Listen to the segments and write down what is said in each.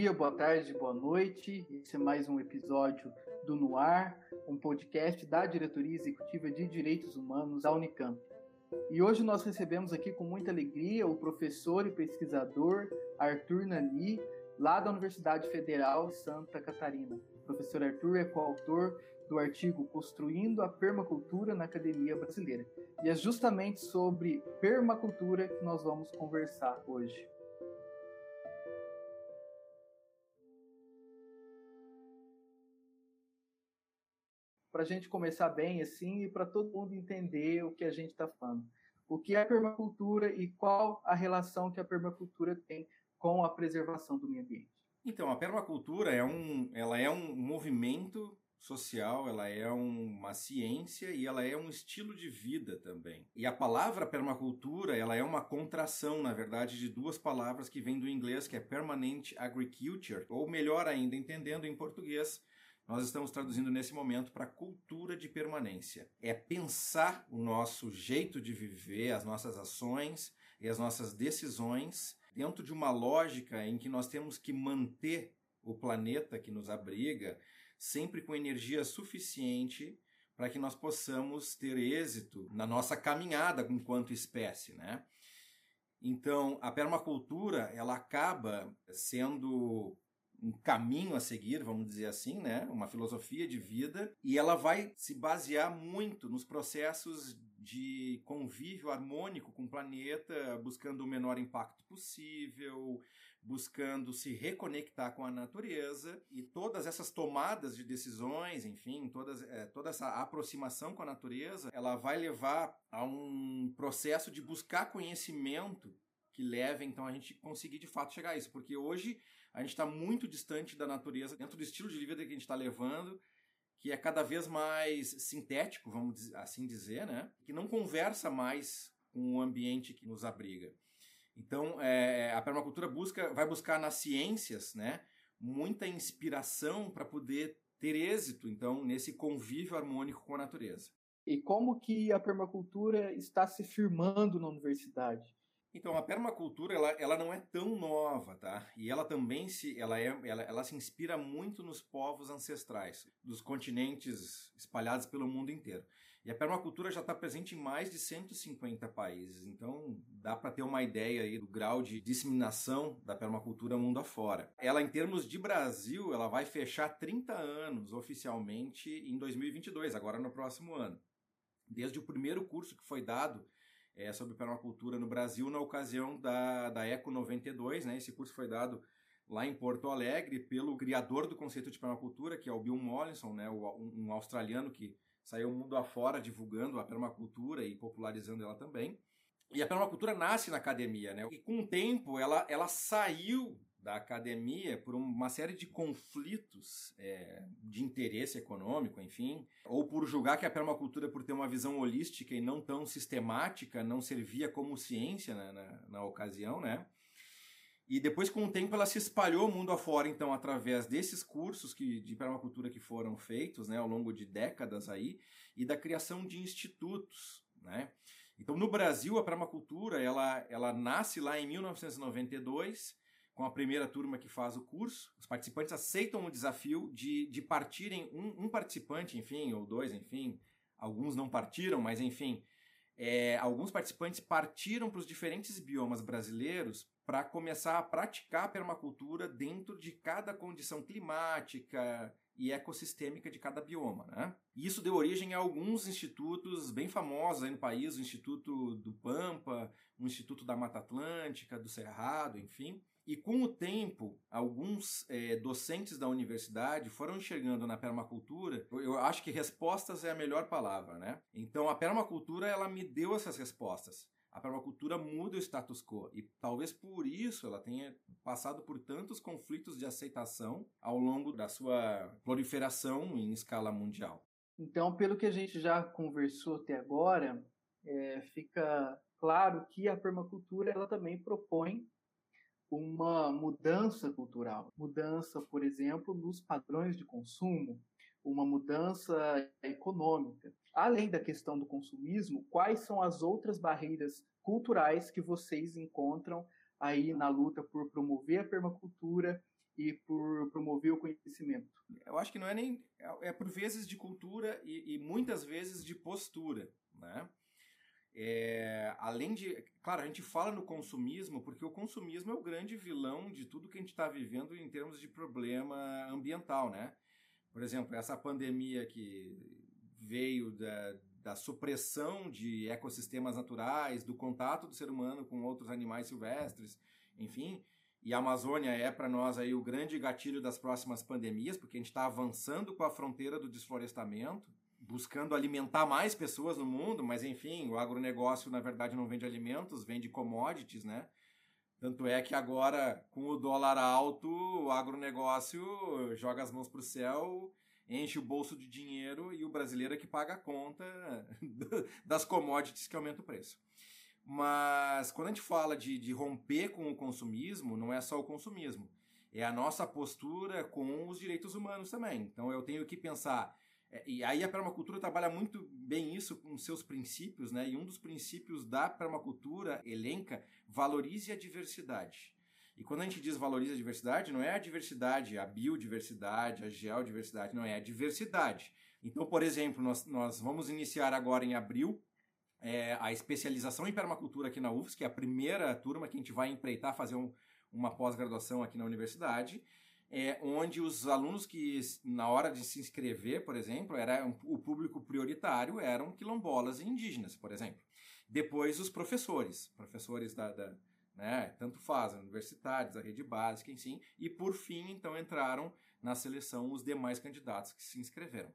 Dia, boa tarde, boa noite. Esse é mais um episódio do Noar, um podcast da Diretoria Executiva de Direitos Humanos da Unicamp. E hoje nós recebemos aqui com muita alegria o professor e pesquisador Arthur Nani, lá da Universidade Federal de Santa Catarina. O professor Arthur é coautor do artigo Construindo a Permacultura na Academia Brasileira. E é justamente sobre permacultura que nós vamos conversar hoje. Para a gente começar bem assim e para todo mundo entender o que a gente está falando. O que é permacultura e qual a relação que a permacultura tem com a preservação do meio ambiente. Então, a permacultura é um, ela é um movimento social, ela é uma ciência e ela é um estilo de vida também. E a palavra permacultura, ela é uma contração, na verdade, de duas palavras que vêm do inglês, que é permanent agriculture, ou melhor ainda, entendendo em português, nós estamos traduzindo nesse momento para cultura de permanência. É pensar o nosso jeito de viver, as nossas ações e as nossas decisões dentro de uma lógica em que nós temos que manter o planeta que nos abriga sempre com energia suficiente para que nós possamos ter êxito na nossa caminhada enquanto espécie, né? Então, a permacultura, ela acaba sendo um caminho a seguir, vamos dizer assim, né? Uma filosofia de vida e ela vai se basear muito nos processos de convívio harmônico com o planeta, buscando o menor impacto possível, buscando se reconectar com a natureza e todas essas tomadas de decisões, enfim, todas, é, toda essa aproximação com a natureza, ela vai levar a um processo de buscar conhecimento que leve então a gente conseguir de fato chegar a isso, porque hoje a gente está muito distante da natureza dentro do estilo de vida que a gente está levando, que é cada vez mais sintético, vamos assim dizer, né? Que não conversa mais com o ambiente que nos abriga. Então, é, a permacultura busca, vai buscar nas ciências, né, muita inspiração para poder ter êxito, então, nesse convívio harmônico com a natureza. E como que a permacultura está se firmando na universidade? Então, a permacultura ela, ela não é tão nova, tá? E ela também se, ela, é, ela, ela se inspira muito nos povos ancestrais, dos continentes espalhados pelo mundo inteiro. E a permacultura já está presente em mais de 150 países, então dá para ter uma ideia aí do grau de disseminação da permacultura mundo afora. Ela, em termos de Brasil, ela vai fechar 30 anos oficialmente em 2022, agora no próximo ano. Desde o primeiro curso que foi dado é, sobre permacultura no Brasil na ocasião da, da Eco 92. Né? Esse curso foi dado lá em Porto Alegre pelo criador do conceito de permacultura, que é o Bill Mollison, né? um, australiano que saiu o mundo afora divulgando a permacultura e popularizando ela também. E a permacultura nasce na academia, né? E com o tempo ela, ela saiu da academia por uma série de conflitos é, de interesse econômico, enfim, ou por julgar que a permacultura, por ter uma visão holística e não tão sistemática, não servia como ciência na, na, na ocasião, né? E depois, com o tempo, ela se espalhou mundo afora, então, através desses cursos que, de permacultura que foram feitos né, ao longo de décadas aí, e da criação de institutos. Né? Então, no Brasil, a permacultura ela, ela nasce lá em 1992 com a primeira turma que faz o curso. Os participantes aceitam o desafio de, de partirem, um, um participante, enfim, ou dois, enfim, alguns não partiram, mas enfim, é, alguns participantes partiram para os diferentes biomas brasileiros para começar a praticar a permacultura dentro de cada condição climática e ecossistêmica de cada bioma. Né? Isso deu origem a alguns institutos bem famosos aí no país, o Instituto do Pampa, o Instituto da Mata Atlântica, do Cerrado, enfim. E com o tempo, alguns é, docentes da universidade foram enxergando na permacultura, eu acho que respostas é a melhor palavra, né? Então a permacultura ela me deu essas respostas. A permacultura muda o status quo e talvez por isso ela tenha passado por tantos conflitos de aceitação ao longo da sua proliferação em escala mundial. Então, pelo que a gente já conversou até agora, é, fica claro que a permacultura ela também propõe uma mudança cultural, mudança, por exemplo, nos padrões de consumo, uma mudança econômica. Além da questão do consumismo, quais são as outras barreiras culturais que vocês encontram aí na luta por promover a permacultura e por promover o conhecimento? Eu acho que não é nem. É, é por vezes de cultura e, e muitas vezes de postura. Né? É, além de. Claro, a gente fala no consumismo porque o consumismo é o grande vilão de tudo que a gente está vivendo em termos de problema ambiental. Né? Por exemplo, essa pandemia que veio da, da supressão de ecossistemas naturais, do contato do ser humano com outros animais silvestres, enfim. E a Amazônia é para nós aí o grande gatilho das próximas pandemias, porque a gente está avançando com a fronteira do desflorestamento, buscando alimentar mais pessoas no mundo, mas enfim, o agronegócio na verdade não vende alimentos, vende commodities, né? Tanto é que agora, com o dólar alto, o agronegócio joga as mãos para o céu enche o bolso de dinheiro e o brasileiro é que paga a conta das commodities que aumenta o preço. Mas quando a gente fala de, de romper com o consumismo, não é só o consumismo, é a nossa postura com os direitos humanos também. Então eu tenho que pensar. É, e aí a permacultura trabalha muito bem isso com seus princípios, né? E um dos princípios da permacultura elenca valorize a diversidade. E quando a gente diz valoriza a diversidade, não é a diversidade, a biodiversidade, a geodiversidade, não é a diversidade. Então, por exemplo, nós, nós vamos iniciar agora em abril é, a especialização em permacultura aqui na UFS, que é a primeira turma que a gente vai empreitar fazer um, uma pós-graduação aqui na universidade, é, onde os alunos que, na hora de se inscrever, por exemplo, era um, o público prioritário eram quilombolas e indígenas, por exemplo. Depois, os professores, professores da, da né? Tanto faz, universitários, a rede básica, enfim. E por fim, então, entraram na seleção os demais candidatos que se inscreveram.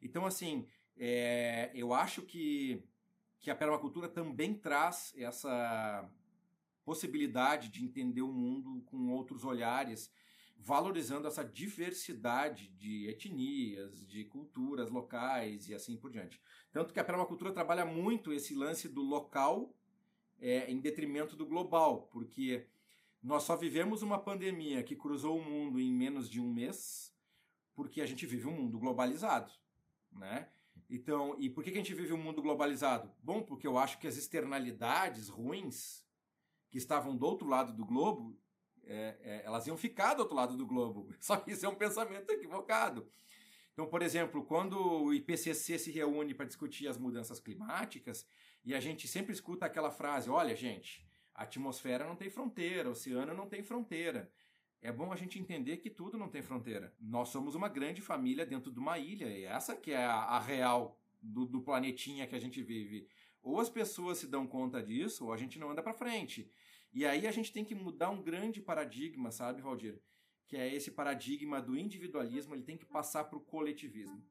Então, assim, é, eu acho que, que a permacultura também traz essa possibilidade de entender o mundo com outros olhares, valorizando essa diversidade de etnias, de culturas locais e assim por diante. Tanto que a permacultura trabalha muito esse lance do local é, em detrimento do global, porque nós só vivemos uma pandemia que cruzou o mundo em menos de um mês, porque a gente vive um mundo globalizado, né? Então, e por que a gente vive um mundo globalizado? Bom, porque eu acho que as externalidades ruins que estavam do outro lado do globo, é, é, elas iam ficar do outro lado do globo. Só que isso é um pensamento equivocado. Então, por exemplo, quando o IPCC se reúne para discutir as mudanças climáticas, e a gente sempre escuta aquela frase: olha, gente, a atmosfera não tem fronteira, o oceano não tem fronteira. É bom a gente entender que tudo não tem fronteira. Nós somos uma grande família dentro de uma ilha, e essa que é a, a real do, do planetinha que a gente vive. Ou as pessoas se dão conta disso, ou a gente não anda para frente. E aí a gente tem que mudar um grande paradigma, sabe, Valdir? Que é esse paradigma do individualismo, ele tem que passar para o coletivismo.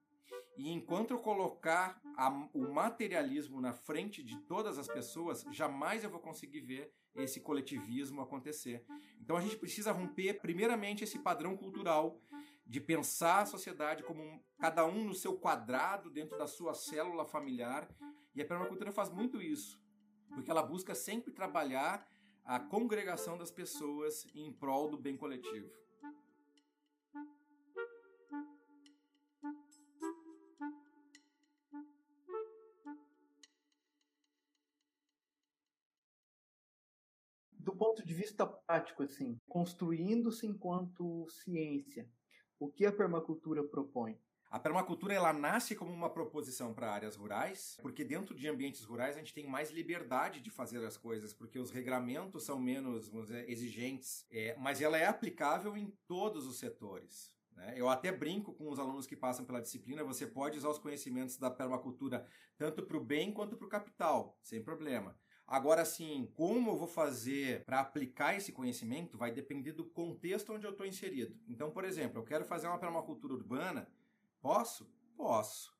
E enquanto eu colocar a, o materialismo na frente de todas as pessoas, jamais eu vou conseguir ver esse coletivismo acontecer. Então a gente precisa romper, primeiramente, esse padrão cultural de pensar a sociedade como um, cada um no seu quadrado, dentro da sua célula familiar. E a permacultura faz muito isso, porque ela busca sempre trabalhar a congregação das pessoas em prol do bem coletivo. ponto de vista prático, assim, construindo-se enquanto ciência, o que a permacultura propõe? A permacultura ela nasce como uma proposição para áreas rurais, porque dentro de ambientes rurais a gente tem mais liberdade de fazer as coisas, porque os regramentos são menos dizer, exigentes, é, mas ela é aplicável em todos os setores. Né? Eu até brinco com os alunos que passam pela disciplina, você pode usar os conhecimentos da permacultura tanto para o bem quanto para o capital, sem problema. Agora, sim, como eu vou fazer para aplicar esse conhecimento vai depender do contexto onde eu estou inserido. Então, por exemplo, eu quero fazer uma permacultura urbana, posso? Posso.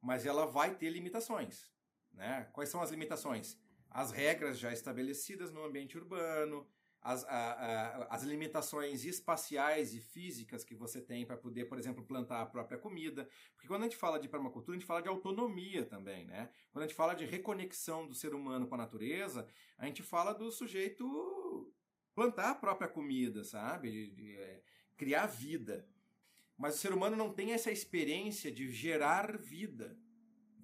Mas ela vai ter limitações. Né? Quais são as limitações? As regras já estabelecidas no ambiente urbano, as, a, a, as limitações espaciais e físicas que você tem para poder, por exemplo, plantar a própria comida. Porque quando a gente fala de permacultura, a gente fala de autonomia também, né? Quando a gente fala de reconexão do ser humano com a natureza, a gente fala do sujeito plantar a própria comida, sabe? De, de, é, criar vida. Mas o ser humano não tem essa experiência de gerar vida.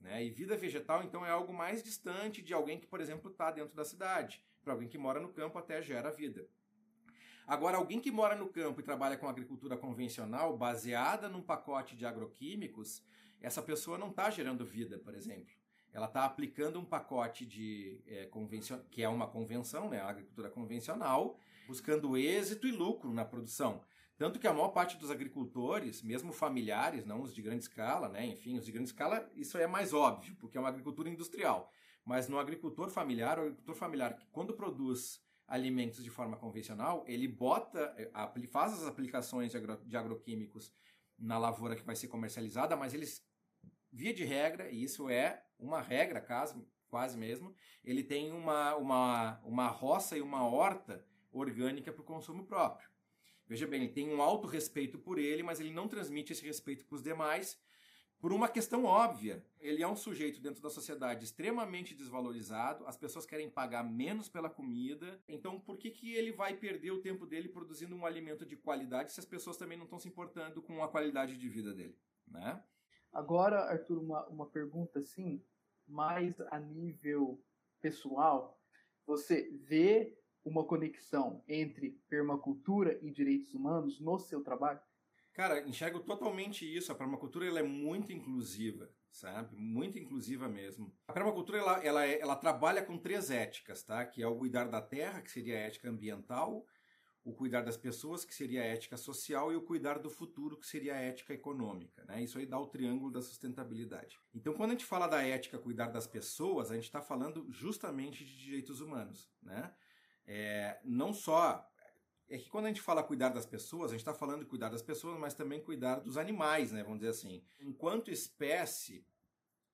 Né? E vida vegetal, então, é algo mais distante de alguém que, por exemplo, está dentro da cidade para alguém que mora no campo até gera vida. Agora, alguém que mora no campo e trabalha com agricultura convencional, baseada num pacote de agroquímicos, essa pessoa não está gerando vida, por exemplo. Ela está aplicando um pacote de é, que é uma convenção, né, a agricultura convencional, buscando êxito e lucro na produção. Tanto que a maior parte dos agricultores, mesmo familiares, não os de grande escala, né? Enfim, os de grande escala, isso é mais óbvio, porque é uma agricultura industrial. Mas no agricultor familiar, o agricultor familiar, quando produz alimentos de forma convencional, ele bota, eh, faz as aplicações de, agro, de agroquímicos na lavoura que vai ser comercializada, mas eles, via de regra, e isso é uma regra quase, quase mesmo, ele tem uma, uma, uma roça e uma horta orgânica para o consumo próprio. Veja bem, ele tem um alto respeito por ele, mas ele não transmite esse respeito para os demais por uma questão óbvia. Ele é um sujeito dentro da sociedade extremamente desvalorizado, as pessoas querem pagar menos pela comida, então por que, que ele vai perder o tempo dele produzindo um alimento de qualidade se as pessoas também não estão se importando com a qualidade de vida dele? Né? Agora, Arthur, uma, uma pergunta assim, mais a nível pessoal. Você vê uma conexão entre permacultura e direitos humanos no seu trabalho? Cara, enxergo totalmente isso. A permacultura ela é muito inclusiva, sabe? Muito inclusiva mesmo. A permacultura ela, ela, é, ela trabalha com três éticas, tá? Que é o cuidar da terra, que seria a ética ambiental, o cuidar das pessoas, que seria a ética social, e o cuidar do futuro, que seria a ética econômica. Né? Isso aí dá o triângulo da sustentabilidade. Então, quando a gente fala da ética cuidar das pessoas, a gente está falando justamente de direitos humanos. Né? É, não só é que quando a gente fala cuidar das pessoas, a gente está falando de cuidar das pessoas, mas também cuidar dos animais, né? Vamos dizer assim. Enquanto espécie,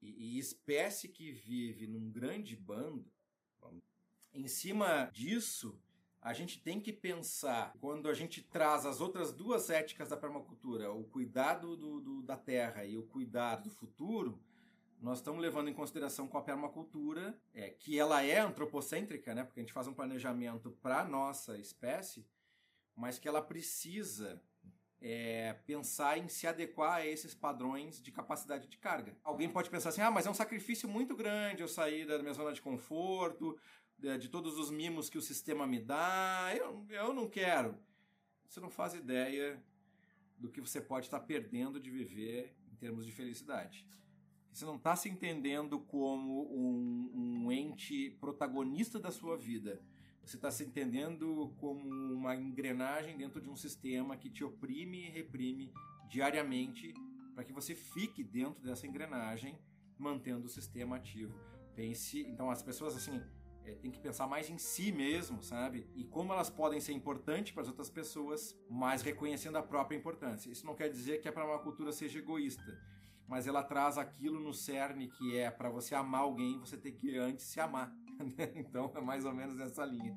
e, e espécie que vive num grande bando, vamos, em cima disso, a gente tem que pensar, quando a gente traz as outras duas éticas da permacultura, o cuidado do, do, da terra e o cuidado do futuro, nós estamos levando em consideração com a permacultura, é, que ela é antropocêntrica, né? Porque a gente faz um planejamento para nossa espécie, mas que ela precisa é, pensar em se adequar a esses padrões de capacidade de carga. Alguém pode pensar assim: ah, mas é um sacrifício muito grande eu sair da minha zona de conforto, de, de todos os mimos que o sistema me dá, eu, eu não quero. Você não faz ideia do que você pode estar perdendo de viver em termos de felicidade. Você não está se entendendo como um, um ente protagonista da sua vida você está se entendendo como uma engrenagem dentro de um sistema que te oprime e reprime diariamente para que você fique dentro dessa engrenagem, mantendo o sistema ativo. Pense, então as pessoas assim é, têm que pensar mais em si mesmo, sabe? E como elas podem ser importantes para as outras pessoas, mas reconhecendo a própria importância. Isso não quer dizer que é para uma cultura seja egoísta, mas ela traz aquilo no cerne que é para você amar alguém, você tem que antes se amar. então é mais ou menos essa linha.